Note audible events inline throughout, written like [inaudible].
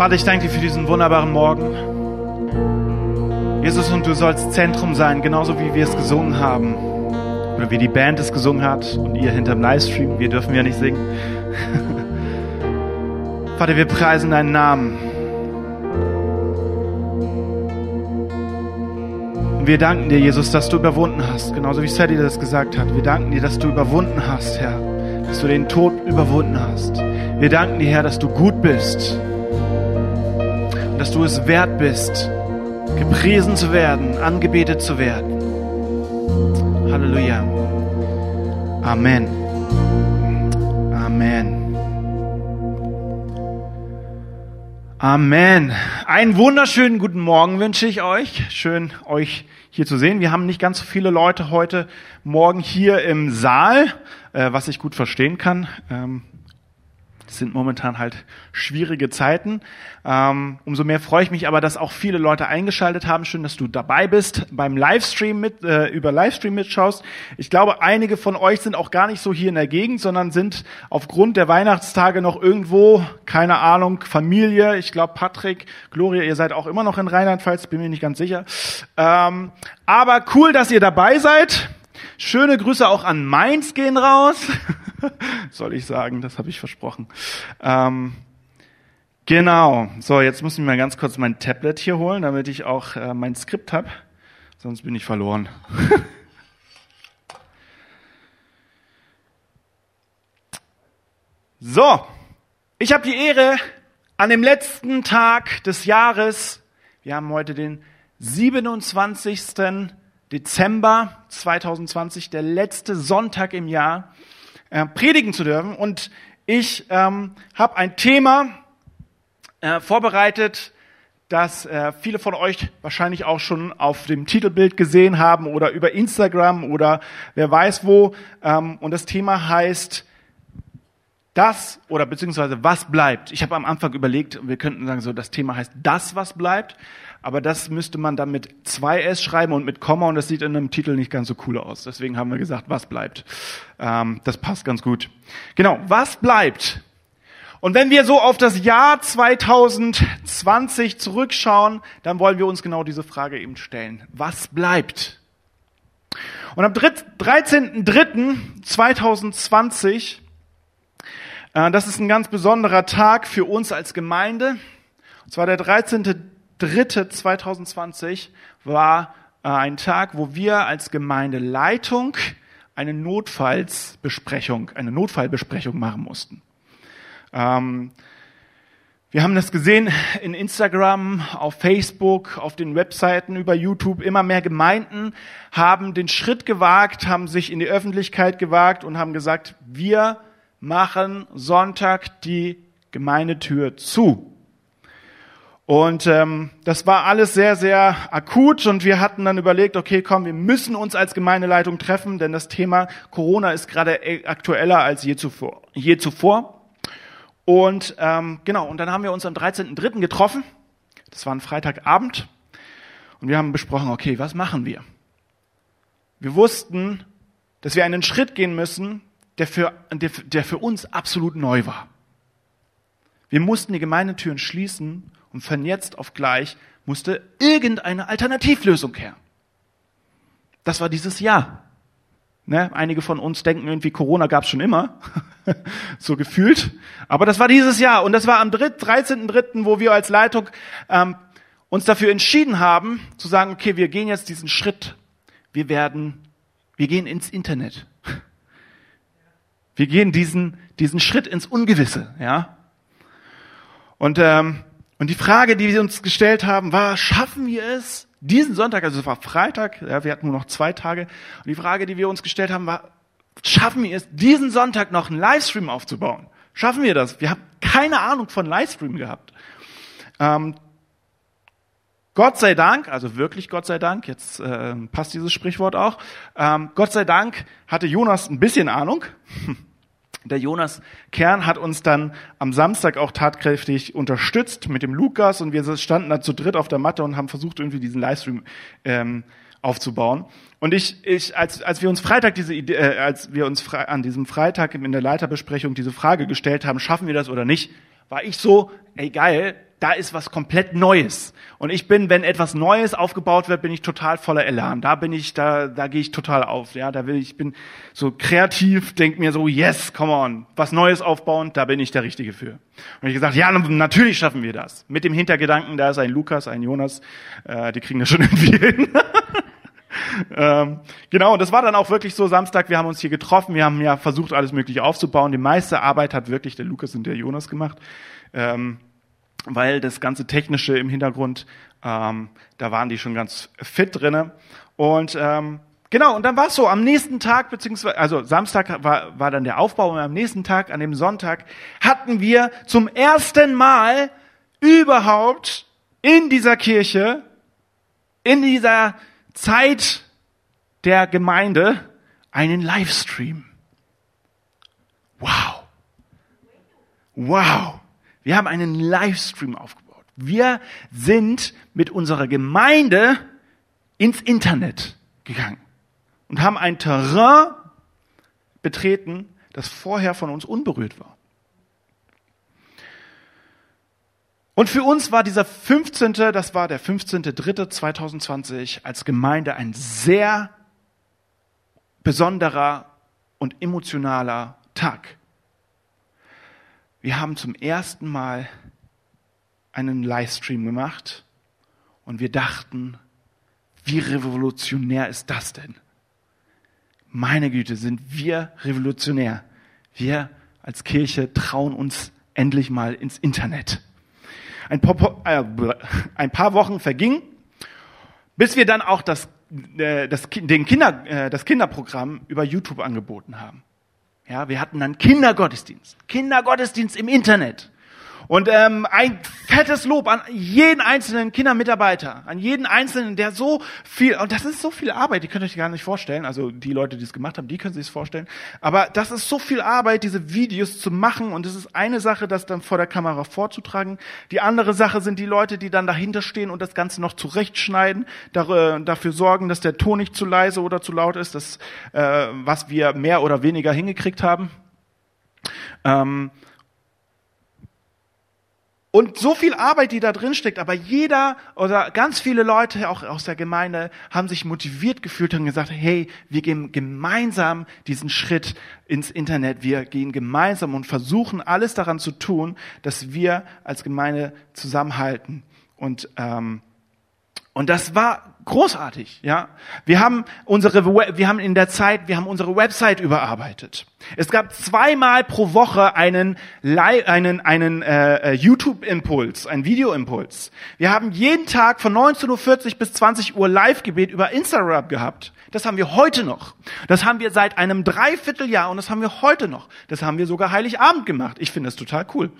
Vater, ich danke dir für diesen wunderbaren Morgen. Jesus, und du sollst Zentrum sein, genauso wie wir es gesungen haben. Oder wie die Band es gesungen hat und ihr hinterm Livestream. Wir dürfen ja nicht singen. [laughs] Vater, wir preisen deinen Namen. Und wir danken dir, Jesus, dass du überwunden hast, genauso wie Sadie das gesagt hat. Wir danken dir, dass du überwunden hast, Herr, dass du den Tod überwunden hast. Wir danken dir, Herr, dass du gut bist und dass du es wert bist, gepriesen zu werden, angebetet zu werden. Halleluja. Amen. Amen. Einen wunderschönen guten Morgen wünsche ich euch. Schön, euch hier zu sehen. Wir haben nicht ganz so viele Leute heute Morgen hier im Saal, äh, was ich gut verstehen kann. Es sind momentan halt schwierige Zeiten. Ähm, umso mehr freue ich mich aber, dass auch viele Leute eingeschaltet haben. Schön, dass du dabei bist, beim Livestream mit, äh, über Livestream mitschaust. Ich glaube, einige von euch sind auch gar nicht so hier in der Gegend, sondern sind aufgrund der Weihnachtstage noch irgendwo, keine Ahnung, Familie. Ich glaube, Patrick, Gloria, ihr seid auch immer noch in Rheinland-Pfalz, bin mir nicht ganz sicher. Ähm, aber cool, dass ihr dabei seid. Schöne Grüße auch an Mainz gehen raus. [laughs] [laughs] Soll ich sagen, das habe ich versprochen. Ähm, genau. So, jetzt muss ich mal ganz kurz mein Tablet hier holen, damit ich auch äh, mein Skript habe. Sonst bin ich verloren. [laughs] so, ich habe die Ehre, an dem letzten Tag des Jahres, wir haben heute den 27. Dezember 2020, der letzte Sonntag im Jahr, äh, predigen zu dürfen. Und ich ähm, habe ein Thema äh, vorbereitet, das äh, viele von euch wahrscheinlich auch schon auf dem Titelbild gesehen haben oder über Instagram oder wer weiß wo. Ähm, und das Thema heißt das oder beziehungsweise was bleibt. Ich habe am Anfang überlegt, wir könnten sagen, so das Thema heißt das, was bleibt, aber das müsste man dann mit zwei S schreiben und mit Komma und das sieht in einem Titel nicht ganz so cool aus. Deswegen haben wir gesagt, was bleibt. Ähm, das passt ganz gut. Genau, was bleibt? Und wenn wir so auf das Jahr 2020 zurückschauen, dann wollen wir uns genau diese Frage eben stellen. Was bleibt? Und am 13.03.2020 äh, das ist ein ganz besonderer Tag für uns als Gemeinde. Und zwar der 13.03.2020 war äh, ein Tag, wo wir als Gemeindeleitung eine Notfallsbesprechung, eine Notfallbesprechung machen mussten. Ähm, wir haben das gesehen in Instagram, auf Facebook, auf den Webseiten, über YouTube. Immer mehr Gemeinden haben den Schritt gewagt, haben sich in die Öffentlichkeit gewagt und haben gesagt, wir machen Sonntag die Gemeindetür zu. Und ähm, das war alles sehr, sehr akut und wir hatten dann überlegt, okay, komm, wir müssen uns als Gemeindeleitung treffen, denn das Thema Corona ist gerade aktueller als je zuvor. Je zuvor. Und ähm, genau, und dann haben wir uns am 13.03. getroffen. Das war ein Freitagabend. Und wir haben besprochen, okay, was machen wir? Wir wussten, dass wir einen Schritt gehen müssen, der für, der, der für uns absolut neu war. Wir mussten die Gemeindetüren schließen und von jetzt auf gleich musste irgendeine Alternativlösung her. Das war dieses Jahr. Ne? Einige von uns denken irgendwie, Corona gab es schon immer, [laughs] so gefühlt. Aber das war dieses Jahr und das war am 13.3., wo wir als Leitung ähm, uns dafür entschieden haben, zu sagen, okay, wir gehen jetzt diesen Schritt. Wir werden, wir gehen ins Internet. Wir gehen diesen, diesen Schritt ins Ungewisse, ja. Und, ähm, und die Frage, die wir uns gestellt haben, war, schaffen wir es, diesen Sonntag, also es war Freitag, ja, wir hatten nur noch zwei Tage, und die Frage, die wir uns gestellt haben, war, schaffen wir es, diesen Sonntag noch einen Livestream aufzubauen? Schaffen wir das? Wir haben keine Ahnung von Livestream gehabt. Ähm, Gott sei Dank, also wirklich Gott sei Dank, jetzt äh, passt dieses Sprichwort auch, ähm, Gott sei Dank hatte Jonas ein bisschen Ahnung. [laughs] Der Jonas Kern hat uns dann am Samstag auch tatkräftig unterstützt mit dem Lukas und wir standen da zu dritt auf der Matte und haben versucht, irgendwie diesen Livestream ähm, aufzubauen. Und ich, ich, als, als wir uns Freitag diese Idee, äh, als wir uns an diesem Freitag in der Leiterbesprechung diese Frage gestellt haben, schaffen wir das oder nicht, war ich so, ey geil, da ist was komplett Neues. Und ich bin, wenn etwas Neues aufgebaut wird, bin ich total voller Elan. Da bin ich, da, da gehe ich total auf. Ja, da will ich, bin so kreativ, denk mir so, yes, come on, was Neues aufbauen, da bin ich der Richtige für. Und ich gesagt, ja, natürlich schaffen wir das. Mit dem Hintergedanken, da ist ein Lukas, ein Jonas, äh, die kriegen das schon [laughs] irgendwie hin. ähm, genau, und das war dann auch wirklich so Samstag, wir haben uns hier getroffen, wir haben ja versucht, alles Mögliche aufzubauen. Die meiste Arbeit hat wirklich der Lukas und der Jonas gemacht. Ähm, weil das ganze Technische im Hintergrund, ähm, da waren die schon ganz fit drinne. Und ähm, genau, und dann war es so, am nächsten Tag, beziehungsweise, also Samstag war, war dann der Aufbau und am nächsten Tag, an dem Sonntag, hatten wir zum ersten Mal überhaupt in dieser Kirche, in dieser Zeit der Gemeinde, einen Livestream. Wow. Wow. Wir haben einen Livestream aufgebaut. Wir sind mit unserer Gemeinde ins Internet gegangen und haben ein Terrain betreten, das vorher von uns unberührt war. Und für uns war dieser 15., das war der 15.3.2020 als Gemeinde ein sehr besonderer und emotionaler Tag. Wir haben zum ersten Mal einen Livestream gemacht und wir dachten, wie revolutionär ist das denn? Meine Güte, sind wir revolutionär. Wir als Kirche trauen uns endlich mal ins Internet. Ein paar, äh, ein paar Wochen vergingen, bis wir dann auch das, äh, das, den Kinder, äh, das Kinderprogramm über YouTube angeboten haben. Ja, wir hatten dann Kindergottesdienst. Kindergottesdienst im Internet. Und ähm, ein fettes Lob an jeden einzelnen Kindermitarbeiter, an jeden einzelnen, der so viel, und das ist so viel Arbeit, die könnt ihr euch gar nicht vorstellen. Also die Leute, die es gemacht haben, die können sich es vorstellen. Aber das ist so viel Arbeit, diese Videos zu machen. Und es ist eine Sache, das dann vor der Kamera vorzutragen. Die andere Sache sind die Leute, die dann dahinter stehen und das Ganze noch zurechtschneiden, dafür sorgen, dass der Ton nicht zu leise oder zu laut ist, das, äh, was wir mehr oder weniger hingekriegt haben. Ähm, und so viel Arbeit, die da drin steckt, aber jeder oder ganz viele Leute auch aus der Gemeinde haben sich motiviert gefühlt und gesagt, hey, wir gehen gemeinsam diesen Schritt ins Internet. Wir gehen gemeinsam und versuchen alles daran zu tun, dass wir als Gemeinde zusammenhalten. Und ähm, und das war großartig, ja. Wir haben unsere, wir haben in der Zeit, wir haben unsere Website überarbeitet. Es gab zweimal pro Woche einen, einen, einen äh, äh, YouTube-Impuls, einen Video-Impuls. Wir haben jeden Tag von 19.40 Uhr bis 20 Uhr Live-Gebet über Instagram gehabt. Das haben wir heute noch. Das haben wir seit einem Dreivierteljahr und das haben wir heute noch. Das haben wir sogar Heiligabend gemacht. Ich finde das total cool.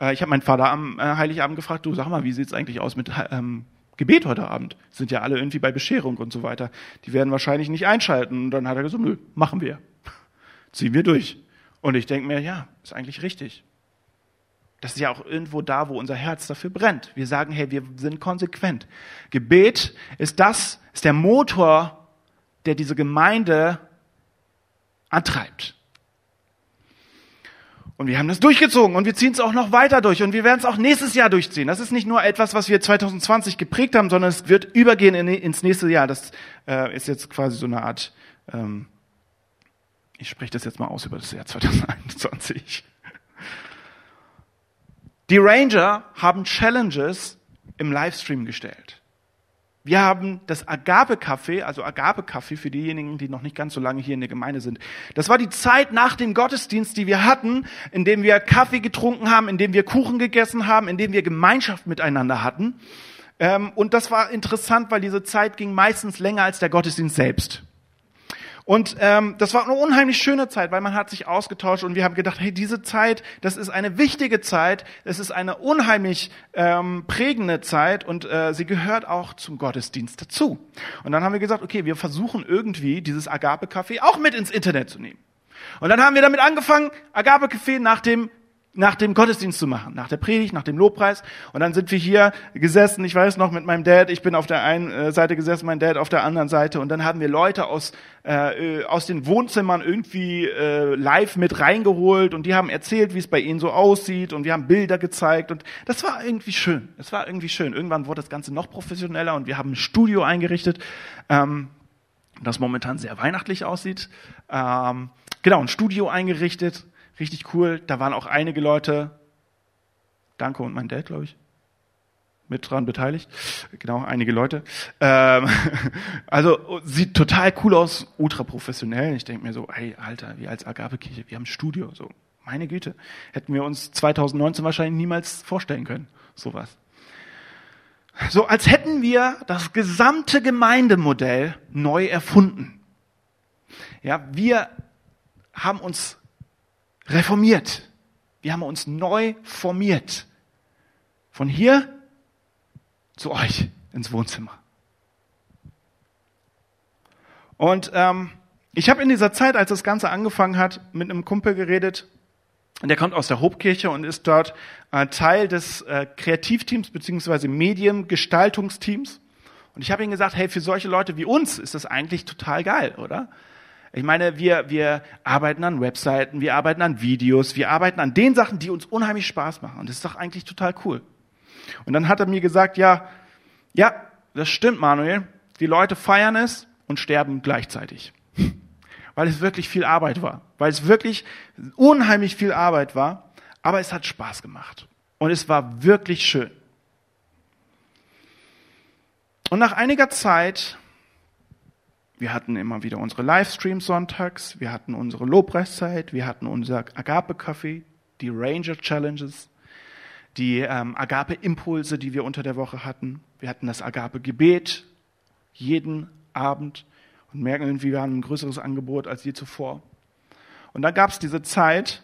Äh, ich habe meinen Vater am äh, Heiligabend gefragt, du sag mal, wie sieht's eigentlich aus mit ähm, Gebet heute Abend. Sind ja alle irgendwie bei Bescherung und so weiter. Die werden wahrscheinlich nicht einschalten. Und dann hat er gesagt, nö, machen wir. [laughs] Ziehen wir durch. Und ich denke mir, ja, ist eigentlich richtig. Das ist ja auch irgendwo da, wo unser Herz dafür brennt. Wir sagen, hey, wir sind konsequent. Gebet ist das, ist der Motor, der diese Gemeinde antreibt. Und wir haben das durchgezogen und wir ziehen es auch noch weiter durch und wir werden es auch nächstes Jahr durchziehen. Das ist nicht nur etwas, was wir 2020 geprägt haben, sondern es wird übergehen in, ins nächste Jahr. Das äh, ist jetzt quasi so eine Art, ähm, ich spreche das jetzt mal aus über das Jahr 2021. Die Ranger haben Challenges im Livestream gestellt. Wir haben das Agape-Café, also Agape-Café für diejenigen, die noch nicht ganz so lange hier in der Gemeinde sind. Das war die Zeit nach dem Gottesdienst, die wir hatten, in dem wir Kaffee getrunken haben, in dem wir Kuchen gegessen haben, in dem wir Gemeinschaft miteinander hatten. Ähm, und das war interessant, weil diese Zeit ging meistens länger als der Gottesdienst selbst. Und ähm, das war eine unheimlich schöne Zeit, weil man hat sich ausgetauscht und wir haben gedacht, hey, diese Zeit, das ist eine wichtige Zeit, es ist eine unheimlich ähm, prägende Zeit und äh, sie gehört auch zum Gottesdienst dazu. Und dann haben wir gesagt, okay, wir versuchen irgendwie dieses Agape-Café auch mit ins Internet zu nehmen. Und dann haben wir damit angefangen, Agape-Café nach dem nach dem Gottesdienst zu machen, nach der Predigt, nach dem Lobpreis. Und dann sind wir hier gesessen, ich weiß noch, mit meinem Dad, ich bin auf der einen äh, Seite gesessen, mein Dad auf der anderen Seite. Und dann haben wir Leute aus, äh, aus den Wohnzimmern irgendwie äh, live mit reingeholt und die haben erzählt, wie es bei ihnen so aussieht und wir haben Bilder gezeigt. Und das war irgendwie schön. Es war irgendwie schön. Irgendwann wurde das Ganze noch professioneller und wir haben ein Studio eingerichtet. Ähm, das momentan sehr weihnachtlich aussieht. Ähm, genau, ein Studio eingerichtet Richtig cool. Da waren auch einige Leute, Danke und mein Dad, glaube ich, mit dran beteiligt. Genau, einige Leute. Ähm, [laughs] also sieht total cool aus, ultra professionell. Ich denke mir so, hey, Alter, wir als Agapekirche, wir haben ein Studio. So, meine Güte, hätten wir uns 2019 wahrscheinlich niemals vorstellen können, sowas. So als hätten wir das gesamte Gemeindemodell neu erfunden. Ja, wir haben uns reformiert. Wir haben uns neu formiert. Von hier zu euch ins Wohnzimmer. Und ähm, ich habe in dieser Zeit, als das Ganze angefangen hat, mit einem Kumpel geredet. Der kommt aus der Hobkirche und ist dort äh, Teil des äh, Kreativteams beziehungsweise Mediengestaltungsteams. Und ich habe ihm gesagt, hey, für solche Leute wie uns ist das eigentlich total geil, oder? Ich meine, wir, wir arbeiten an Webseiten, wir arbeiten an Videos, wir arbeiten an den Sachen, die uns unheimlich Spaß machen. Und das ist doch eigentlich total cool. Und dann hat er mir gesagt, ja, ja, das stimmt, Manuel. Die Leute feiern es und sterben gleichzeitig. [laughs] Weil es wirklich viel Arbeit war. Weil es wirklich unheimlich viel Arbeit war. Aber es hat Spaß gemacht. Und es war wirklich schön. Und nach einiger Zeit wir hatten immer wieder unsere Livestreams sonntags, wir hatten unsere Lobpreiszeit, wir hatten unser Agape-Café, die Ranger Challenges, die ähm, Agape-Impulse, die wir unter der Woche hatten. Wir hatten das Agape-Gebet jeden Abend und merken irgendwie, wir haben ein größeres Angebot als je zuvor. Und dann gab es diese Zeit,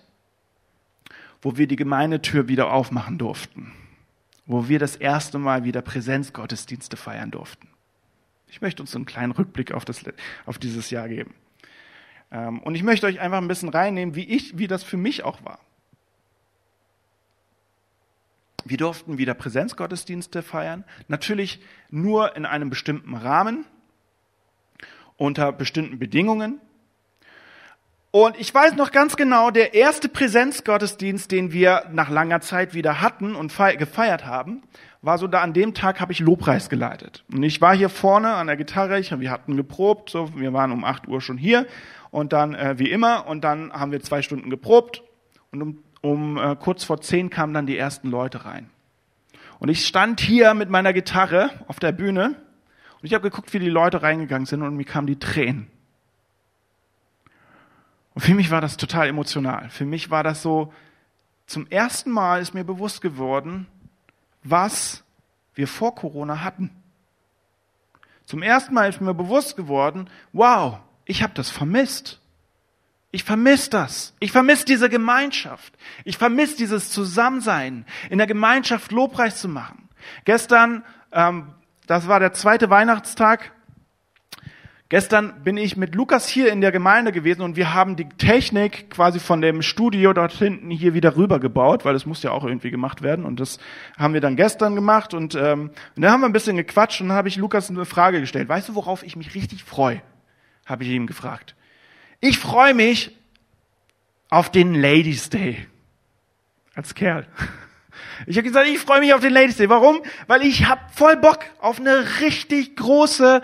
wo wir die Gemeindetür wieder aufmachen durften, wo wir das erste Mal wieder Präsenzgottesdienste feiern durften. Ich möchte uns einen kleinen Rückblick auf, das, auf dieses Jahr geben. Ähm, und ich möchte euch einfach ein bisschen reinnehmen, wie ich, wie das für mich auch war. Wir durften wieder Präsenzgottesdienste feiern. Natürlich nur in einem bestimmten Rahmen, unter bestimmten Bedingungen. Und ich weiß noch ganz genau, der erste Präsenzgottesdienst, den wir nach langer Zeit wieder hatten und gefeiert haben, war so da an dem Tag habe ich Lobpreis geleitet. Und ich war hier vorne an der Gitarre, ich, wir hatten geprobt, so, wir waren um 8 Uhr schon hier und dann äh, wie immer und dann haben wir zwei Stunden geprobt und um, um äh, kurz vor zehn kamen dann die ersten Leute rein. Und ich stand hier mit meiner Gitarre auf der Bühne und ich habe geguckt, wie die Leute reingegangen sind und mir kamen die Tränen. Und für mich war das total emotional. Für mich war das so, zum ersten Mal ist mir bewusst geworden, was wir vor Corona hatten. Zum ersten Mal ist mir bewusst geworden, wow, ich habe das vermisst. Ich vermisse das. Ich vermisse diese Gemeinschaft. Ich vermisse dieses Zusammensein, in der Gemeinschaft Lobpreis zu machen. Gestern, ähm, das war der zweite Weihnachtstag, Gestern bin ich mit Lukas hier in der Gemeinde gewesen und wir haben die Technik quasi von dem Studio dort hinten hier wieder rüber gebaut, weil es muss ja auch irgendwie gemacht werden und das haben wir dann gestern gemacht und, ähm, und dann haben wir ein bisschen gequatscht und dann habe ich Lukas eine Frage gestellt. Weißt du, worauf ich mich richtig freue? Habe ich ihm gefragt. Ich freue mich auf den Ladies Day als Kerl. [laughs] Ich habe gesagt, ich freue mich auf den Ladies Day. Warum? Weil ich habe voll Bock auf eine richtig große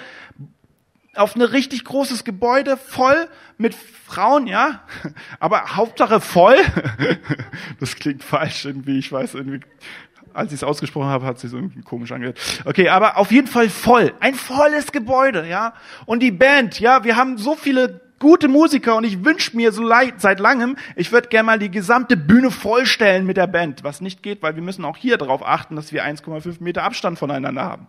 auf ein richtig großes Gebäude voll mit Frauen, ja, [laughs] aber Hauptsache voll. [laughs] Das klingt falsch irgendwie, ich weiß irgendwie, als ich es ausgesprochen habe, hat sich so irgendwie komisch angehört. Okay, aber auf jeden Fall voll, ein volles Gebäude, ja. Und die Band, ja, wir haben so viele gute Musiker und ich wünsche mir so leid, seit langem, ich würde gerne mal die gesamte Bühne vollstellen mit der Band, was nicht geht, weil wir müssen auch hier darauf achten, dass wir 1,5 Meter Abstand voneinander haben.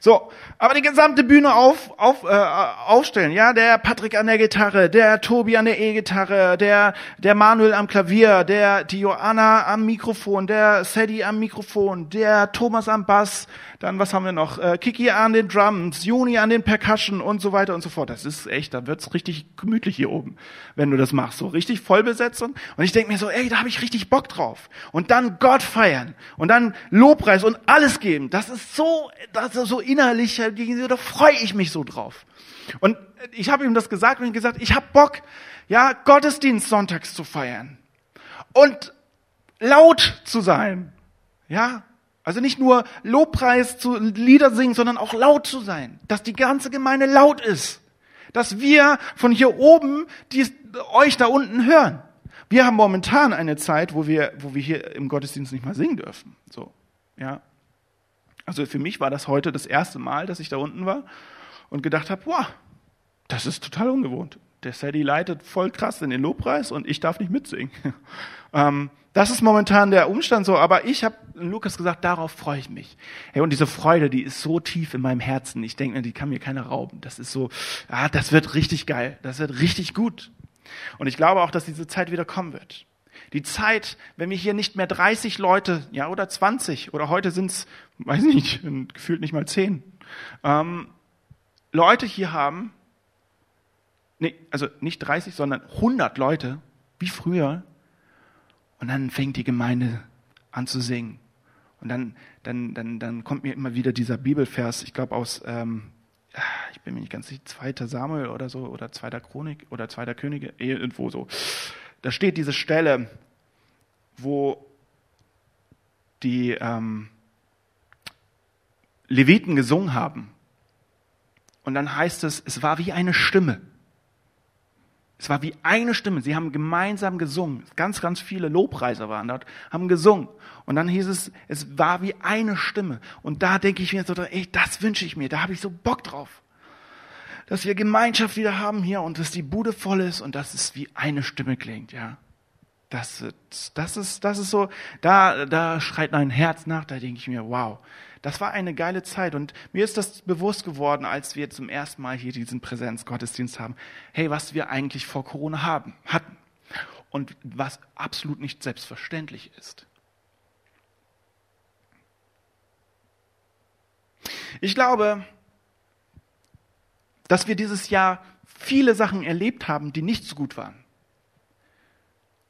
So, aber die gesamte Bühne auf, auf, äh, aufstellen, ja, der Patrick an der Gitarre, der Tobi an der E-Gitarre, der, der Manuel am Klavier, der, die Joanna am Mikrofon, der Sadie am Mikrofon, der Thomas am Bass, dann was haben wir noch, äh, Kiki an den Drums, Juni an den Percussion und so weiter und so fort. Das ist echt, da wird's richtig gemütlich hier oben, wenn du das machst. So richtig Vollbesetzung. Und ich denke mir so, ey, da habe ich richtig Bock drauf. Und dann Gott feiern und dann Lobpreis und alles geben. Das ist so, das ist so innerlich, da freue ich mich so drauf. Und ich habe ihm das gesagt und gesagt, ich habe Bock, ja, Gottesdienst sonntags zu feiern. Und laut zu sein. Ja, also nicht nur Lobpreis zu Lieder singen, sondern auch laut zu sein. Dass die ganze Gemeinde laut ist. Dass wir von hier oben die, euch da unten hören. Wir haben momentan eine Zeit, wo wir, wo wir hier im Gottesdienst nicht mal singen dürfen. So, ja. Also für mich war das heute das erste Mal, dass ich da unten war und gedacht habe, wow, das ist total ungewohnt. Der Sadie leitet voll krass in den Lobpreis und ich darf nicht mitsingen. [laughs] ähm, das ist momentan der Umstand so, aber ich habe Lukas gesagt, darauf freue ich mich. Hey, und diese Freude, die ist so tief in meinem Herzen. Ich denke, die kann mir keiner rauben. Das ist so, ah, das wird richtig geil. Das wird richtig gut. Und ich glaube auch, dass diese Zeit wieder kommen wird. Die Zeit, wenn wir hier nicht mehr 30 Leute, ja, oder 20, oder heute sind es, weiß nicht, [laughs] gefühlt nicht mal 10, ähm, Leute hier haben, nee, also nicht 30, sondern 100 Leute, wie früher, und dann fängt die Gemeinde an zu singen. Und dann, dann, dann, dann kommt mir immer wieder dieser Bibelvers, ich glaube aus, ähm, ich bin mir nicht ganz sicher, zweiter Samuel oder so, oder zweiter Chronik oder zweiter Könige, irgendwo so. Da steht diese Stelle, wo die ähm, Leviten gesungen haben. Und dann heißt es, es war wie eine Stimme. Es war wie eine Stimme. Sie haben gemeinsam gesungen. Ganz, ganz viele Lobpreiser waren dort, haben gesungen. Und dann hieß es, es war wie eine Stimme. Und da denke ich mir so, ey, das wünsche ich mir. Da habe ich so Bock drauf. Dass wir Gemeinschaft wieder haben hier und dass die Bude voll ist und dass es wie eine Stimme klingt, ja. Das, das ist, das ist so, da, da schreit mein Herz nach, da denke ich mir, wow, das war eine geile Zeit und mir ist das bewusst geworden, als wir zum ersten Mal hier diesen Präsenzgottesdienst haben. Hey, was wir eigentlich vor Corona haben, hatten und was absolut nicht selbstverständlich ist. Ich glaube, dass wir dieses Jahr viele Sachen erlebt haben, die nicht so gut waren.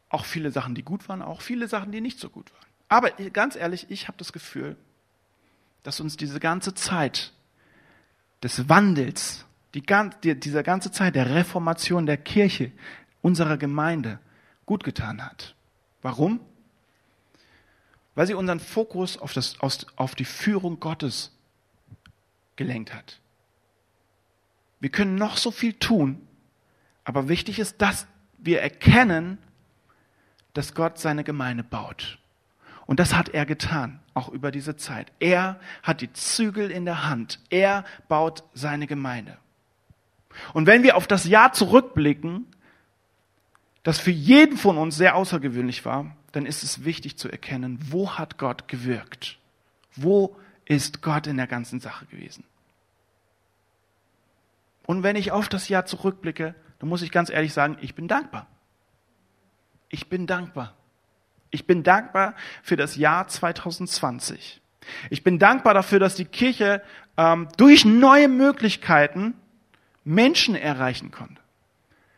Auch viele Sachen, die gut waren, auch viele Sachen, die nicht so gut waren. Aber ganz ehrlich, ich habe das Gefühl, dass uns diese ganze Zeit des Wandels, die, die, dieser ganze Zeit der Reformation der Kirche, unserer Gemeinde gut getan hat. Warum? Weil sie unseren Fokus auf, das, auf die Führung Gottes gelenkt hat. Wir können noch so viel tun, aber wichtig ist, dass wir erkennen, dass Gott seine Gemeinde baut. Und das hat er getan, auch über diese Zeit. Er hat die Zügel in der Hand. Er baut seine Gemeinde. Und wenn wir auf das Jahr zurückblicken, das für jeden von uns sehr außergewöhnlich war, dann ist es wichtig zu erkennen, wo hat Gott gewirkt? Wo ist Gott in der ganzen Sache gewesen? Und wenn ich auf das Jahr zurückblicke, dann muss ich ganz ehrlich sagen, ich bin dankbar. Ich bin dankbar. Ich bin dankbar für das Jahr 2020. Ich bin dankbar dafür, dass die Kirche ähm, durch neue Möglichkeiten Menschen erreichen konnte.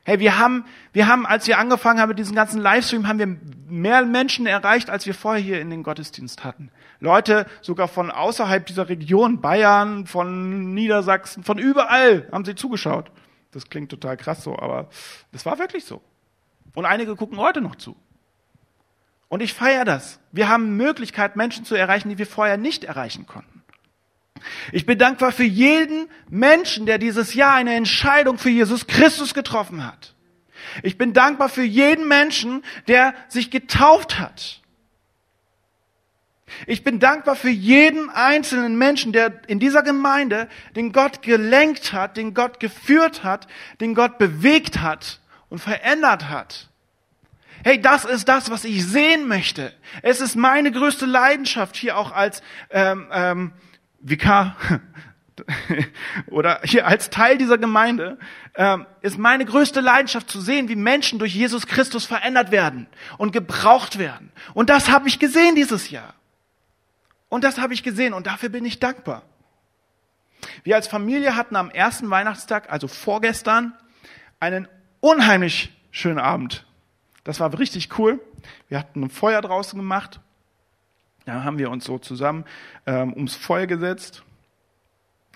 Hey, wir haben, wir haben, als wir angefangen haben mit diesem ganzen Livestream, haben wir mehr Menschen erreicht, als wir vorher hier in den Gottesdienst hatten. Leute sogar von außerhalb dieser Region, Bayern, von Niedersachsen, von überall haben sie zugeschaut. Das klingt total krass so, aber das war wirklich so. Und einige gucken heute noch zu. Und ich feiere das. Wir haben Möglichkeit, Menschen zu erreichen, die wir vorher nicht erreichen konnten. Ich bin dankbar für jeden Menschen, der dieses Jahr eine Entscheidung für Jesus Christus getroffen hat. Ich bin dankbar für jeden Menschen, der sich getauft hat. Ich bin dankbar für jeden einzelnen Menschen, der in dieser Gemeinde den Gott gelenkt hat, den Gott geführt hat, den Gott bewegt hat und verändert hat. Hey, das ist das, was ich sehen möchte. Es ist meine größte Leidenschaft hier auch als ähm, ähm, Vikar [laughs] oder hier als Teil dieser Gemeinde ähm, ist meine größte Leidenschaft zu sehen, wie Menschen durch Jesus Christus verändert werden und gebraucht werden. Und das habe ich gesehen dieses Jahr. Und das habe ich gesehen und dafür bin ich dankbar. Wir als Familie hatten am ersten Weihnachtstag, also vorgestern, einen unheimlich schönen Abend. Das war richtig cool. Wir hatten ein Feuer draußen gemacht. Da haben wir uns so zusammen ähm, ums Feuer gesetzt.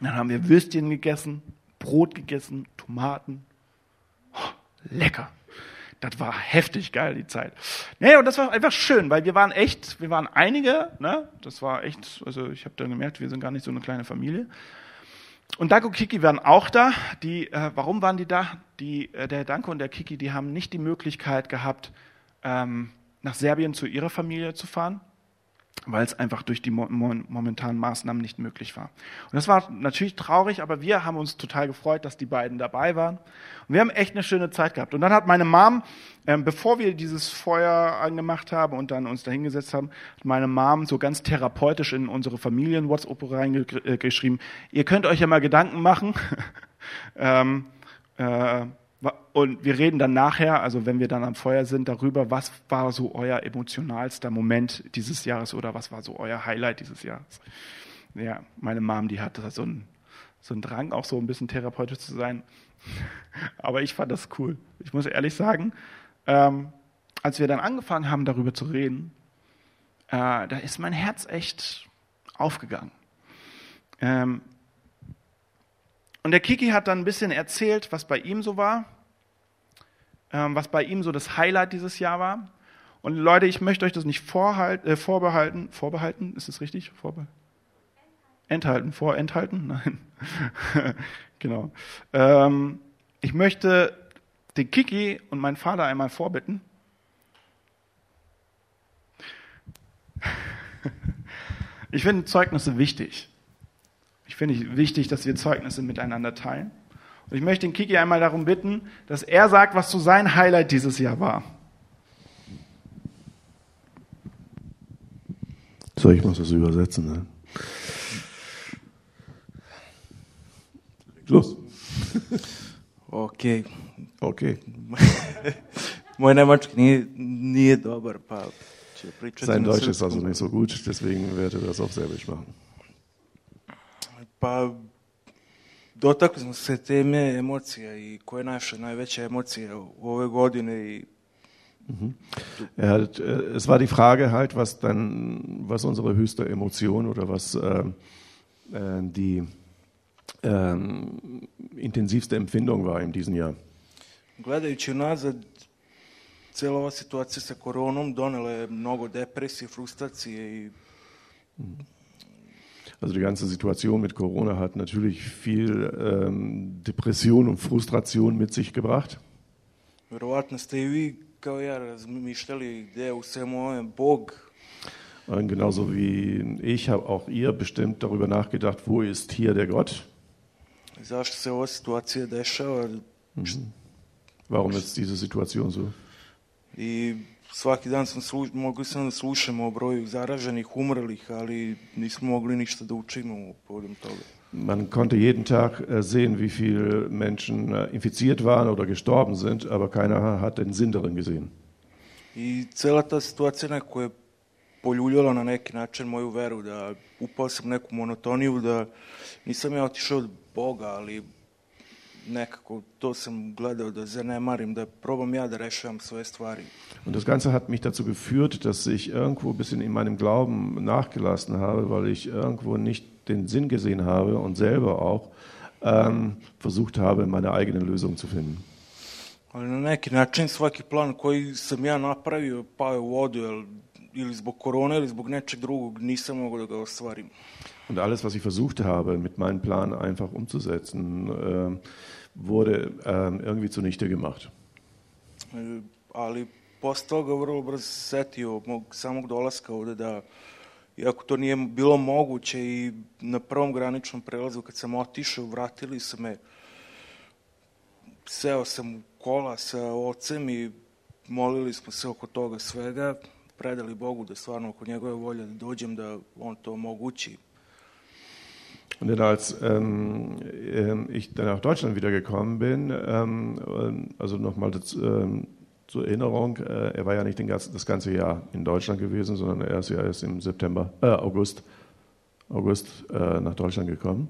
Dann haben wir Würstchen gegessen, Brot gegessen, Tomaten. Oh, lecker. Das war heftig geil, die Zeit. Naja, und das war einfach schön, weil wir waren echt, wir waren einige, ne? Das war echt, also ich habe dann gemerkt, wir sind gar nicht so eine kleine Familie. Und Danko Kiki waren auch da. Die, äh, warum waren die da? Die, äh, der Danko und der Kiki, die haben nicht die Möglichkeit gehabt, ähm, nach Serbien zu ihrer Familie zu fahren weil es einfach durch die momentanen Maßnahmen nicht möglich war. Und das war natürlich traurig, aber wir haben uns total gefreut, dass die beiden dabei waren. Und wir haben echt eine schöne Zeit gehabt. Und dann hat meine Mom, ähm, bevor wir dieses Feuer angemacht haben und dann uns da hingesetzt haben, hat meine Mom so ganz therapeutisch in unsere Familien-WhatsApp reingeschrieben, ihr könnt euch ja mal Gedanken machen, [laughs] ähm, äh, und wir reden dann nachher, also wenn wir dann am Feuer sind, darüber, was war so euer emotionalster Moment dieses Jahres oder was war so euer Highlight dieses Jahres. Ja, meine Mom, die hatte so einen, so einen Drang, auch so ein bisschen therapeutisch zu sein. [laughs] Aber ich fand das cool. Ich muss ehrlich sagen, ähm, als wir dann angefangen haben, darüber zu reden, äh, da ist mein Herz echt aufgegangen. Ähm, und der Kiki hat dann ein bisschen erzählt, was bei ihm so war, ähm, was bei ihm so das Highlight dieses Jahr war. Und Leute, ich möchte euch das nicht vorhalt, äh, vorbehalten. Vorbehalten, ist es richtig? Vorbe enthalten, vorenthalten? [laughs] Nein. [laughs] genau. Ähm, ich möchte den Kiki und meinen Vater einmal vorbitten. [laughs] Ich finde Zeugnisse wichtig. Ich finde wichtig, dass wir Zeugnisse miteinander teilen. Und ich möchte den Kiki einmal darum bitten, dass er sagt, was so sein Highlight dieses Jahr war. So, ich muss das übersetzen. Ne? Los. Okay. Okay. [laughs] Moj nemački nije, nije dobar, pa će pričati Sein Deutsch ist also nicht so gut, deswegen werde er das auf Serbisch machen. Pa dotakli smo se teme emocija i koja je naša najveća emocija u ove godine i hat, äh, es war die Frage halt, was dann, was unsere höchste Emotion oder was äh, die ähm, intensivste Empfindung war in diesem Jahr. gledajući unazad cijela ova situacija sa koronom donela je mnogo depresije, frustracije i Also die ganze Situation mit Corona hat natürlich viel ähm, Depression und Frustration mit sich gebracht. verovatno ste i vi kao ja razmišljali gdje je u svemu ovome Bog, Und genauso wie ich habe auch ihr bestimmt darüber nachgedacht, wo ist hier der Gott? zašto se ova situacija dešava Warum ist diese Situation so? i svaki dan sam slu, mogli sam da slušamo o broju zaraženih, umrlih, ali nismo mogli ništa da učimo povodom toga. Man konnte jeden Tag äh, sehen, wie viele Menschen äh, infiziert waren oder gestorben sind, aber keiner hat den Sinn darin gesehen. I cela ta situacija neko je poljuljala na neki način moju veru, da upao sam neku monotoniju, da nisam ja otišao od Boga, ali nekako to sam gledao da zanemarim, da probam ja da rešavam svoje stvari. Und das Ganze hat mich dazu geführt, dass ich irgendwo ein bisschen in meinem Glauben nachgelassen habe, weil ich irgendwo nicht den Sinn gesehen habe und selber auch ähm, versucht habe, meine eigene Lösung zu finden. Ali na neki način svaki plan koji sam ja napravio pao je u vodu, jer ili zbog korone ili zbog nečeg drugog nisam mogao da ga ostvarim. Und alles, was ich versucht habe, mit meinem Plan einfach umzusetzen, ähm, wurde ähm, irgendwie zunichte gemacht. E, ali posle toga vrlo brzo se setio mog samog dolaska ovde da iako to nije bilo moguće i na prvom graničnom prelazu kad sam otišao, vratili su me seo sam u kola sa ocem i molili smo se oko toga svega, predali Bogu da stvarno oko njegove volje da dođem da on to omogući. Und dann als ähm, ähm, ich dann nach Deutschland wieder gekommen bin, ähm, also nochmal ähm, zur Erinnerung, äh, er war ja nicht ganzen, das ganze Jahr in Deutschland gewesen, sondern er ist ja erst im September, äh, August, August äh, nach Deutschland gekommen.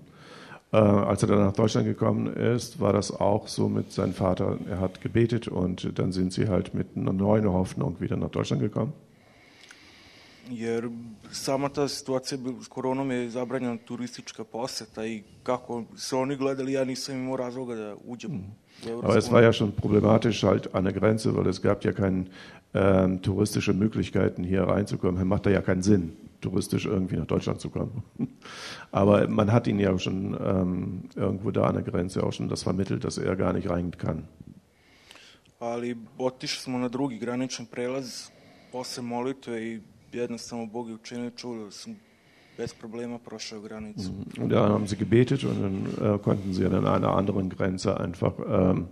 Äh, als er dann nach Deutschland gekommen ist, war das auch so mit seinem Vater. Er hat gebetet und dann sind sie halt mit einer neuen Hoffnung wieder nach Deutschland gekommen. Jer sama ta situacija s koronom je zabranjena turistička poseta i kako se oni gledali, ja nisam imao razloga da uđem mm. Aber es war ja schon problematisch halt an der Grenze, weil es gab ja keine ähm, touristische Möglichkeiten hier reinzukommen. Macht da ja keinen Sinn, touristisch irgendwie nach Deutschland zu kommen. [laughs] Aber man hat ihn ja schon ähm, irgendwo da an der Grenze auch schon das vermittelt, dass er gar nicht rein kann. Ali otišli smo na drugi granični prelaz posle molitve i jednostavno Bog je učinio čudo, bez problema prošao granicu. Und da haben sie gebetet und dann äh, konnten sie an einer anderen Grenze einfach ähm,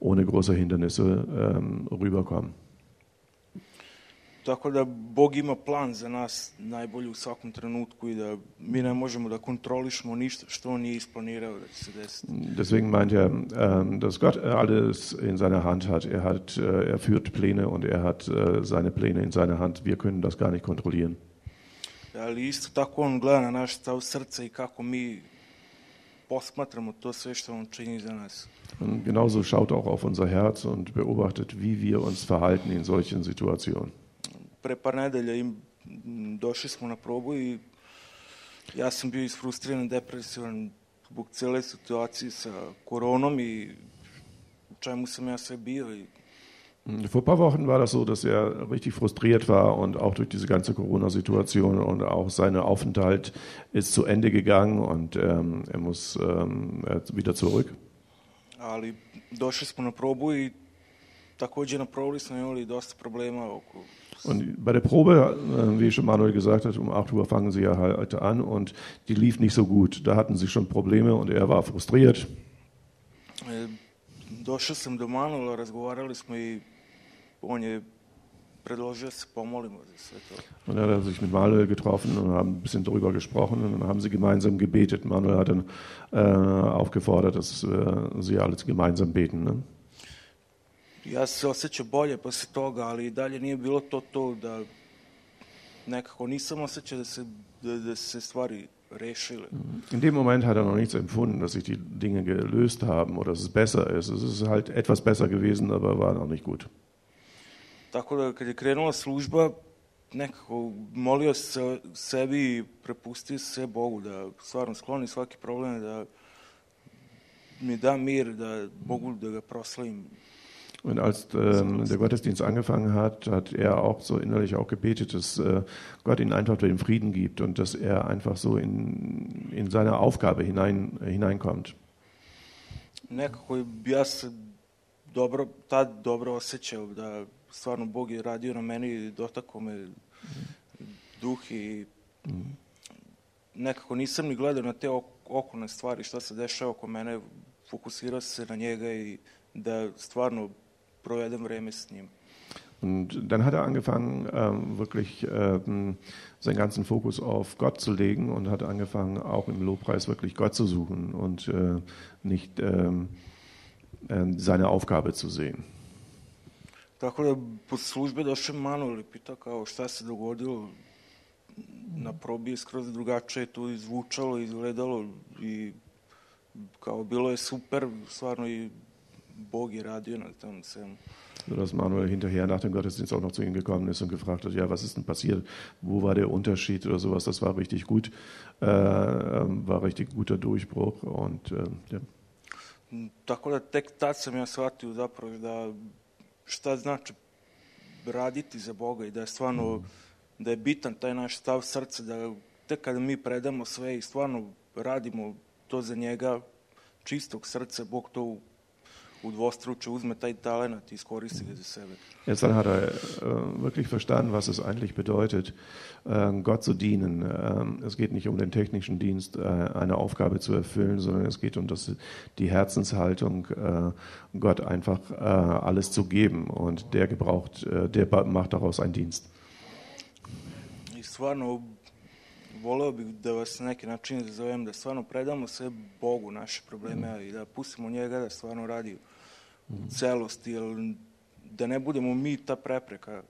ohne große Hindernisse ähm, rüberkommen. Tako da Bog ima plan za nas najbolji u svakom trenutku i da mi ne možemo da kontrolišemo ništa što on nije isplanirao da će se desiti. Deswegen meint er, ähm, dass Gott alles in seiner Hand hat. Er, hat, äh, er führt Pläne und er hat äh, seine Pläne in seiner Hand. Wir können das gar nicht kontrollieren. Ali isto tako on gleda na naš stav srca i kako mi posmatramo to sve što on čini za nas. Und genauso schaut auch auf unser Herz und beobachtet, wie wir uns verhalten in solchen Situationen. Pre par nedelja im, došli smo na probu i ja sam bio isfrustriran, depresivan zbog cele situacije sa koronom i u čemu sam ja sve bio i Vor ein paar Wochen war das so, dass er richtig frustriert war und auch durch diese ganze Corona-Situation und auch sein Aufenthalt ist zu Ende gegangen und ähm, er muss ähm, wieder zurück. Ali došli smo na probu i takođe na probi smo imali dosta problema oko Und bei der Probe, äh, wie schon Manuel gesagt hat, um 8 Uhr fangen sie ja halt an und die lief nicht so gut. Da hatten sie schon Probleme und er war frustriert. Došao sam do Manuela, razgovarali smo i on je predložio se pomolimo za sve to. Und er hat sich mit Manuel getroffen und haben ein bisschen darüber gesprochen und dann haben sie gemeinsam gebetet. Manuel hat dann äh, aufgefordert, dass äh, sie alles gemeinsam beten. Ne? Ja se osjećao bolje posle toga, ali i dalje nije bilo to to da nekako nisam osjećao da se, da, da se stvari rešile. In dem Moment hat er noch nichts empfunden, dass sich die Dinge gelöst haben oder dass es besser ist. Es ist halt etwas besser gewesen, aber war noch nicht gut. Tako da kad je krenula služba, nekako molio se sebi i prepustio se Bogu da stvarno skloni svaki problem, da mi da mir, da mogu da ga proslavim Und als ähm, der Gottesdienst angefangen hat, hat er auch so innerlich auch gebetet, dass äh, Gott ihn einfach den Frieden gibt und dass er einfach so in, in seine Aufgabe hinein, äh, hineinkommt. Nekako ja se dobro, tad dobro osjećao da stvarno Bog je radio na meni i dotakao me duh i nekako nisam ni gledao na te okolne stvari, šta se dešava oko mene, fokusirao se na njega i da stvarno provedem vreme s njim. Und dann hat er angefangen, ähm, wirklich ähm, seinen ganzen Fokus auf Gott zu legen und hat angefangen, auch im Lobpreis wirklich Gott zu suchen und äh, nicht ähm, äh, seine Aufgabe zu sehen. Tako da po službe došao Manuel i pitao kao šta se dogodilo na probi je skroz drugačije tu izvučalo, izgledalo i kao bilo je super, stvarno i Tom svemu. Dass Manuel hinterher nach dem Gottesdienst auch noch zu ihm gekommen ist und gefragt hat, ja, was ist denn passiert? Wo war der Unterschied oder sowas? Das war richtig gut, äh, war richtig guter Durchbruch und äh, ja. Tako da tek tad sam ja shvatio zapravo da šta znači raditi za Boga i da je stvarno, mm. da je bitan taj naš stav srca, da tek kada mi predamo sve i stvarno radimo to za njega, čistog srca, Bog to udvostruče, uzme taj talent i iskoristi ga za sebe. Jetzt dann hat er äh, wirklich verstanden, was es eigentlich bedeutet, äh, Gott zu dienen. Äh, es geht nicht um den technischen Dienst, äh, eine Aufgabe zu erfüllen, sondern es geht um das, die Herzenshaltung, äh, Gott einfach äh, alles zu geben. Und der gebraucht, der macht daraus einen Dienst. I stvarno voleo bih da vas na neki način zovem da stvarno predamo sve Bogu naše probleme mm. i da pustimo njega da stvarno radi u celosti, jer da ne budemo mi ta prepreka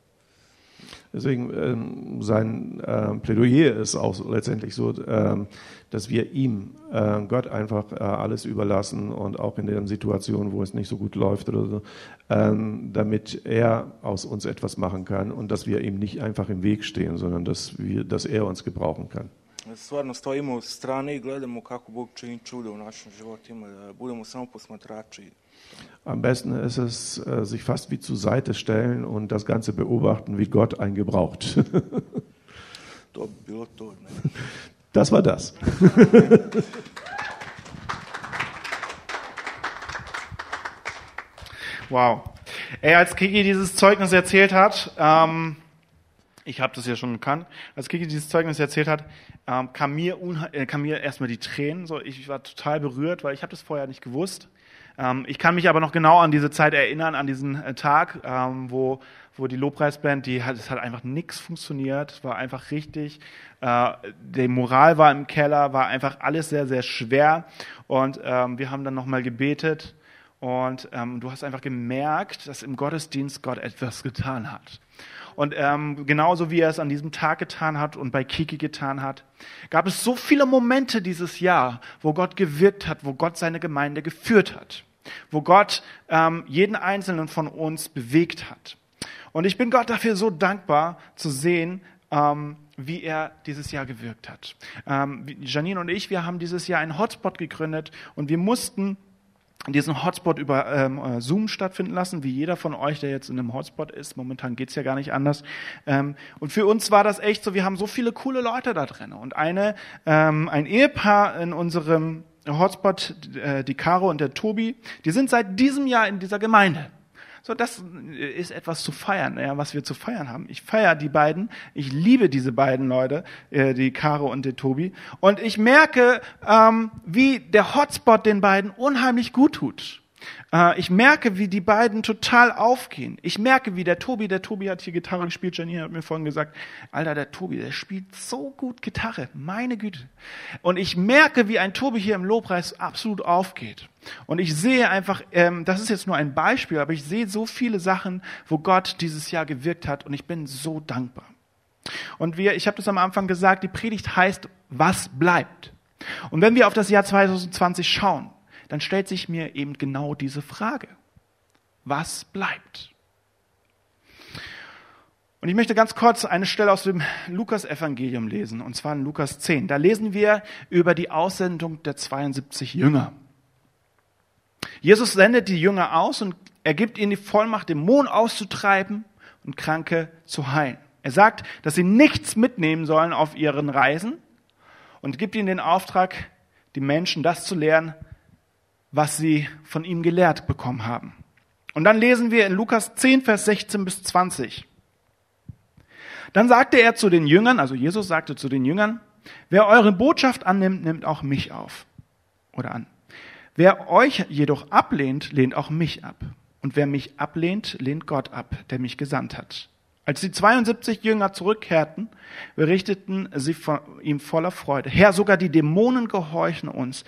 Deswegen ähm, sein äh, Plädoyer ist auch letztendlich so, ähm, dass wir ihm, äh, Gott, einfach äh, alles überlassen und auch in den Situationen, wo es nicht so gut läuft oder so, ähm, damit er aus uns etwas machen kann und dass wir ihm nicht einfach im Weg stehen, sondern dass, wir, dass er uns gebrauchen kann. Stvarno stojimo strane i gledamo kako Bog čini čudo u našim životima, da budemo samo posmatrači. Am besten ist es, äh, sich fast wie zur Seite stellen und das Ganze beobachten, wie Gott einen gebraucht. [laughs] Das war das. [laughs] Wow. Ey, als Kiki dieses Zeugnis erzählt hat, ähm, ich habe das ja schon gekannt, als Kiki dieses Zeugnis erzählt hat, ähm, kam, mir äh, mir erstmal die Tränen. So, ich war total berührt, weil ich habe das vorher nicht gewusst. Ähm, ich kann mich aber noch genau an diese Zeit erinnern, an diesen äh, Tag, ähm, wo, wo die Lobpreisband, die hat, es hat einfach nichts funktioniert, es war einfach richtig, äh, die Moral war im Keller, war einfach alles sehr, sehr schwer. Und ähm, wir haben dann nochmal gebetet. Und ähm, du hast einfach gemerkt, dass im Gottesdienst Gott etwas getan hat. Und ähm, genauso wie er es an diesem Tag getan hat und bei Kiki getan hat, gab es so viele Momente dieses Jahr, wo Gott gewirkt hat, wo Gott seine Gemeinde geführt hat, wo Gott ähm, jeden einzelnen von uns bewegt hat. Und ich bin Gott dafür so dankbar zu sehen, ähm, wie er dieses Jahr gewirkt hat. Ähm, Janine und ich, wir haben dieses Jahr einen Hotspot gegründet und wir mussten diesen Hotspot über ähm, äh, Zoom stattfinden lassen, wie jeder von euch, der jetzt in einem Hotspot ist. Momentan geht's ja gar nicht anders. Ähm, und für uns war das echt so, wir haben so viele coole Leute da drin. Und eine, ähm, ein Ehepaar in unserem Hotspot, äh, die Caro und der Tobi, die sind seit diesem Jahr in dieser Gemeinde. So, das ist etwas zu feiern, ja, was wir zu feiern haben. Ich feiere die beiden. Ich liebe diese beiden Leute, äh, die Caro und der Tobi. Und ich merke, ähm, wie der Hotspot den beiden unheimlich gut tut. Äh, ich merke, wie die beiden total aufgehen. Ich merke, wie der Tobi, der Tobi hat hier Gitarre gespielt. Janine hat mir vorhin gesagt, Alter, der Tobi, der spielt so gut Gitarre. Meine Güte. Und ich merke, wie ein Tobi hier im Lobpreis absolut aufgeht. Und ich sehe einfach, ähm, das ist jetzt nur ein Beispiel, aber ich sehe so viele Sachen, wo Gott dieses Jahr gewirkt hat und ich bin so dankbar. Und wir, ich habe das am Anfang gesagt, die Predigt heißt, was bleibt? Und wenn wir auf das Jahr 2020 schauen, dann stellt sich mir eben genau diese Frage. Was bleibt? Und ich möchte ganz kurz eine Stelle aus dem Lukas-Evangelium lesen, und zwar in Lukas 10. Da lesen wir über die Aussendung der 72 Jünger. Jesus sendet die Jünger aus und er gibt ihnen die Vollmacht, Dämonen auszutreiben und Kranke zu heilen. Er sagt, dass sie nichts mitnehmen sollen auf ihren Reisen und gibt ihnen den Auftrag, die Menschen das zu lehren, was sie von ihm gelehrt bekommen haben. Und dann lesen wir in Lukas 10, Vers 16 bis 20. Dann sagte er zu den Jüngern, also Jesus sagte zu den Jüngern, wer eure Botschaft annimmt, nimmt auch mich auf oder an. Wer euch jedoch ablehnt, lehnt auch mich ab. Und wer mich ablehnt, lehnt Gott ab, der mich gesandt hat. Als die 72 Jünger zurückkehrten, berichteten sie von ihm voller Freude. Herr, sogar die Dämonen gehorchen uns,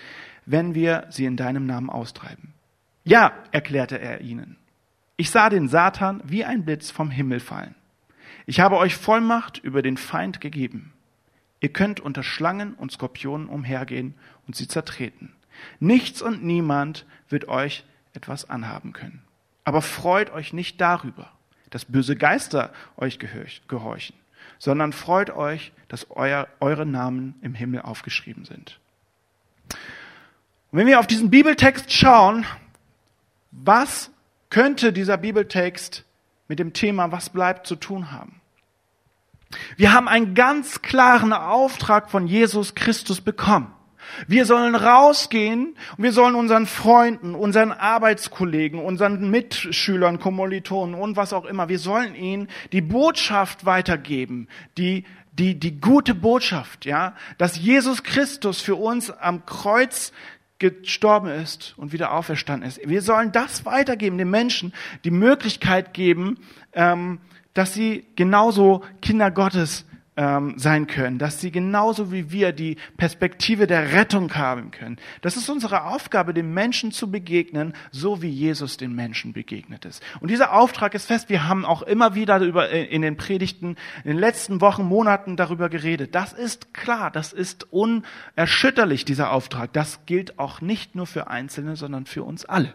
wenn wir sie in deinem Namen austreiben. Ja, erklärte er ihnen. Ich sah den Satan wie ein Blitz vom Himmel fallen. Ich habe euch Vollmacht über den Feind gegeben. Ihr könnt unter Schlangen und Skorpionen umhergehen und sie zertreten. Nichts und niemand wird euch etwas anhaben können. Aber freut euch nicht darüber, dass böse Geister euch gehorchen, sondern freut euch, dass euer, eure Namen im Himmel aufgeschrieben sind. Und wenn wir auf diesen Bibeltext schauen, was könnte dieser Bibeltext mit dem Thema Was bleibt zu tun haben? Wir haben einen ganz klaren Auftrag von Jesus Christus bekommen. Wir sollen rausgehen und wir sollen unseren Freunden, unseren Arbeitskollegen, unseren Mitschülern, Kommilitonen und was auch immer, wir sollen ihnen die Botschaft weitergeben, die, die, die gute Botschaft, ja, dass Jesus Christus für uns am Kreuz gestorben ist und wieder auferstanden ist. Wir sollen das weitergeben, den Menschen die Möglichkeit geben, ähm, dass sie genauso Kinder Gottes ähm, sein können, dass sie genauso wie wir die Perspektive der Rettung haben können. Das ist unsere Aufgabe, den Menschen zu begegnen, so wie Jesus den Menschen begegnet ist. Und dieser Auftrag ist fest. Wir haben auch immer wieder über, äh, in den Predigten in den letzten Wochen, Monaten darüber geredet. Das ist klar, das ist unerschütterlich, dieser Auftrag. Das gilt auch nicht nur für Einzelne, sondern für uns alle.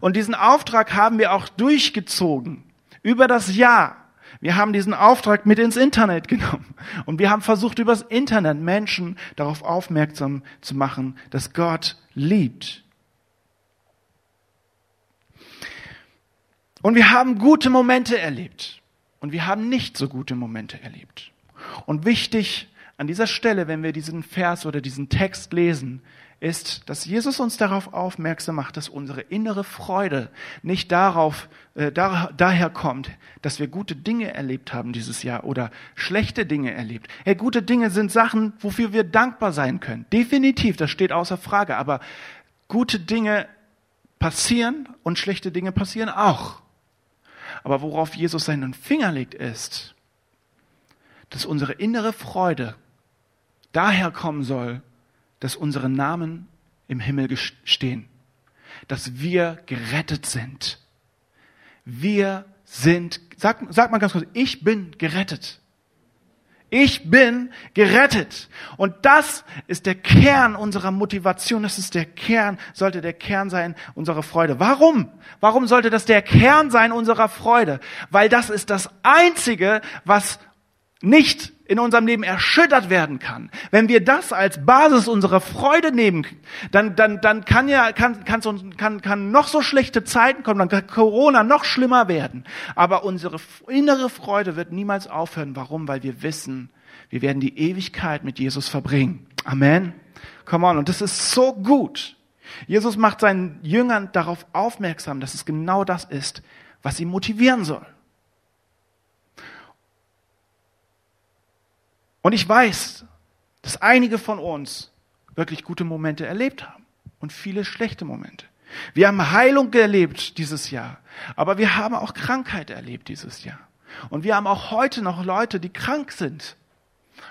Und diesen Auftrag haben wir auch durchgezogen über das Jahr wir haben diesen Auftrag mit ins Internet genommen und wir haben versucht, übers Internet Menschen darauf aufmerksam zu machen, dass Gott liebt. Und wir haben gute Momente erlebt und wir haben nicht so gute Momente erlebt. Und wichtig an dieser Stelle, wenn wir diesen Vers oder diesen Text lesen, ist, dass Jesus uns darauf aufmerksam macht, dass unsere innere Freude nicht darauf, äh, da, daher kommt, dass wir gute Dinge erlebt haben dieses Jahr oder schlechte Dinge erlebt. Hey, gute Dinge sind Sachen, wofür wir dankbar sein können. Definitiv, das steht außer Frage. Aber gute Dinge passieren und schlechte Dinge passieren auch. Aber worauf Jesus seinen Finger legt, ist, dass unsere innere Freude daher kommen soll, dass unsere Namen im Himmel stehen, dass wir gerettet sind. Wir sind, sag, sag mal ganz kurz, ich bin gerettet. Ich bin gerettet. Und das ist der Kern unserer Motivation. Das ist der Kern, sollte der Kern sein unserer Freude. Warum? Warum sollte das der Kern sein unserer Freude? Weil das ist das Einzige, was nicht in unserem Leben erschüttert werden kann, wenn wir das als Basis unserer Freude nehmen, dann, dann, dann kann ja, kann, kann, kann, kann noch so schlechte Zeiten kommen, dann kann Corona noch schlimmer werden. Aber unsere innere Freude wird niemals aufhören. Warum? Weil wir wissen, wir werden die Ewigkeit mit Jesus verbringen. Amen. Come on. Und das ist so gut. Jesus macht seinen Jüngern darauf aufmerksam, dass es genau das ist, was sie motivieren soll. Und ich weiß, dass einige von uns wirklich gute Momente erlebt haben und viele schlechte Momente. Wir haben Heilung erlebt dieses Jahr, aber wir haben auch Krankheit erlebt dieses Jahr. Und wir haben auch heute noch Leute, die krank sind.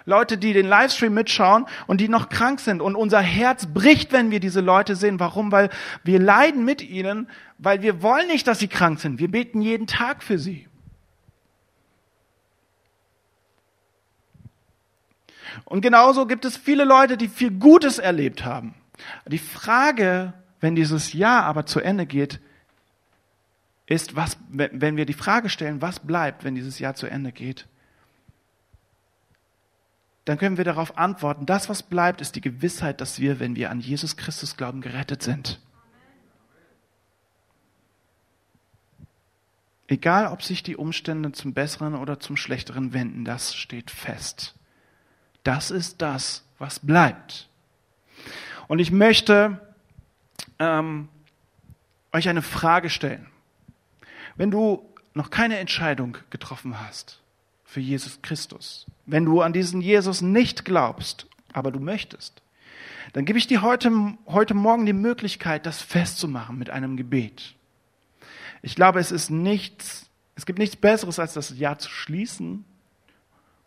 Leute, die den Livestream mitschauen und die noch krank sind. Und unser Herz bricht, wenn wir diese Leute sehen. Warum? Weil wir leiden mit ihnen, weil wir wollen nicht, dass sie krank sind. Wir beten jeden Tag für sie. Und genauso gibt es viele Leute, die viel Gutes erlebt haben. Die Frage, wenn dieses Jahr aber zu Ende geht, ist, was, wenn wir die Frage stellen, was bleibt, wenn dieses Jahr zu Ende geht, dann können wir darauf antworten, das, was bleibt, ist die Gewissheit, dass wir, wenn wir an Jesus Christus glauben, gerettet sind. Egal, ob sich die Umstände zum Besseren oder zum Schlechteren wenden, das steht fest. Das ist das, was bleibt. Und ich möchte ähm, euch eine Frage stellen. Wenn du noch keine Entscheidung getroffen hast für Jesus Christus, wenn du an diesen Jesus nicht glaubst, aber du möchtest, dann gebe ich dir heute, heute Morgen die Möglichkeit, das festzumachen mit einem Gebet. Ich glaube, es ist nichts, es gibt nichts Besseres, als das Jahr zu schließen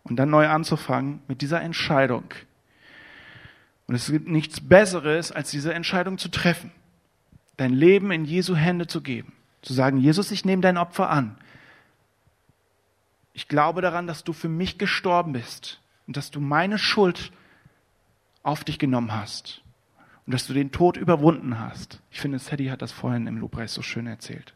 und dann neu anzufangen mit dieser Entscheidung. Und es gibt nichts Besseres, als diese Entscheidung zu treffen. Dein Leben in Jesu Hände zu geben. Zu sagen, Jesus, ich nehme dein Opfer an. Ich glaube daran, dass du für mich gestorben bist und dass du meine Schuld auf dich genommen hast und dass du den Tod überwunden hast. Ich finde, Sadie hat das vorhin im Lobpreis so schön erzählt.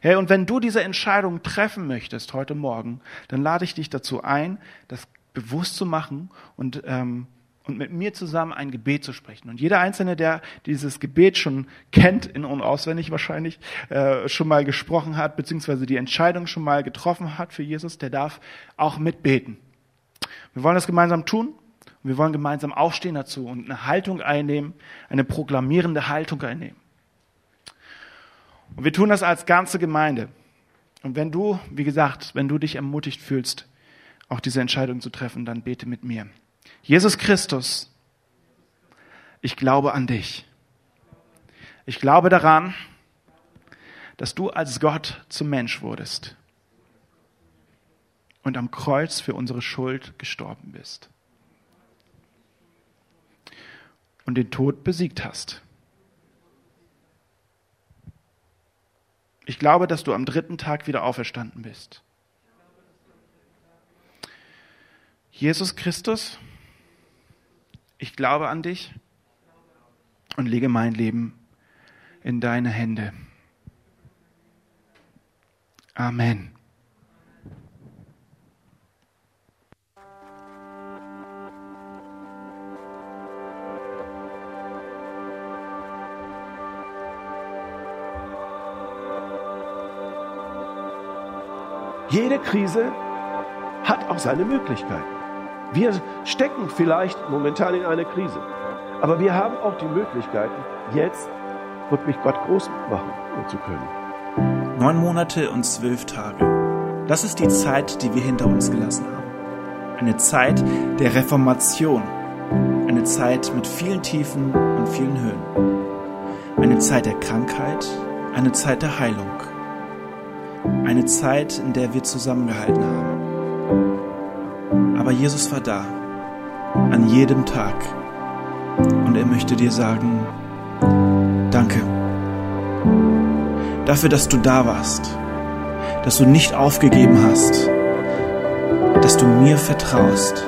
Hey, und wenn du diese Entscheidung treffen möchtest heute Morgen, dann lade ich dich dazu ein, das bewusst zu machen und, ähm, und mit mir zusammen ein Gebet zu sprechen. Und jeder Einzelne, der dieses Gebet schon kennt, in und auswendig wahrscheinlich, äh, schon mal gesprochen hat, beziehungsweise die Entscheidung schon mal getroffen hat für Jesus, der darf auch mitbeten. Wir wollen das gemeinsam tun. Wir wollen gemeinsam aufstehen dazu und eine Haltung einnehmen, eine proklamierende Haltung einnehmen. Und wir tun das als ganze Gemeinde. Und wenn du, wie gesagt, wenn du dich ermutigt fühlst, auch diese Entscheidung zu treffen, dann bete mit mir. Jesus Christus, ich glaube an dich. Ich glaube daran, dass du als Gott zum Mensch wurdest. und am Kreuz für unsere Schuld gestorben bist. Und den Tod besiegt hast. Ich glaube, dass du am dritten Tag wieder auferstanden bist. Jesus Christus, ich glaube an dich und lege mein Leben in deine Hände. Amen. Jede Krise hat auch seine Möglichkeiten. Wir stecken vielleicht momentan in einer Krise, aber wir haben auch die Möglichkeiten, jetzt wirklich Gott groß machen zu können. Neun Monate und zwölf Tage. Das ist die Zeit, die wir hinter uns gelassen haben. Eine Zeit der Reformation. Eine Zeit mit vielen Tiefen und vielen Höhen. Eine Zeit der Krankheit, eine Zeit der Heilung. Eine Zeit, in der wir zusammengehalten haben. Aber Jesus war da, an jedem Tag. Und er möchte dir sagen, danke. Dafür, dass du da warst, dass du nicht aufgegeben hast, dass du mir vertraust.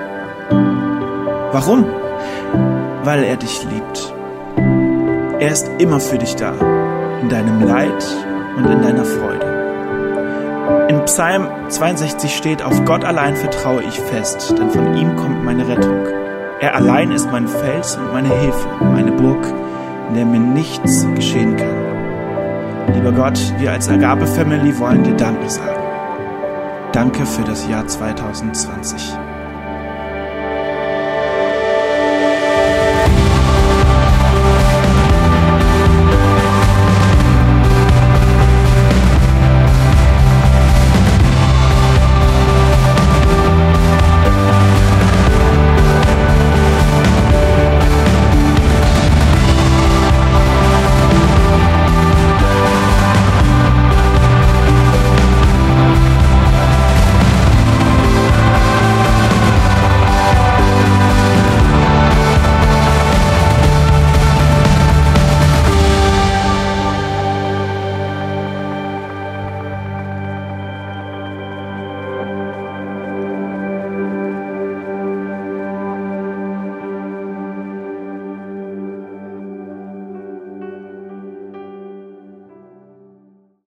Warum? Weil er dich liebt. Er ist immer für dich da, in deinem Leid und in deiner Freude. Psalm 62 steht, auf Gott allein vertraue ich fest, denn von ihm kommt meine Rettung. Er allein ist mein Fels und meine Hilfe, meine Burg, in der mir nichts geschehen kann. Lieber Gott, wir als Agape Family wollen dir Danke sagen. Danke für das Jahr 2020.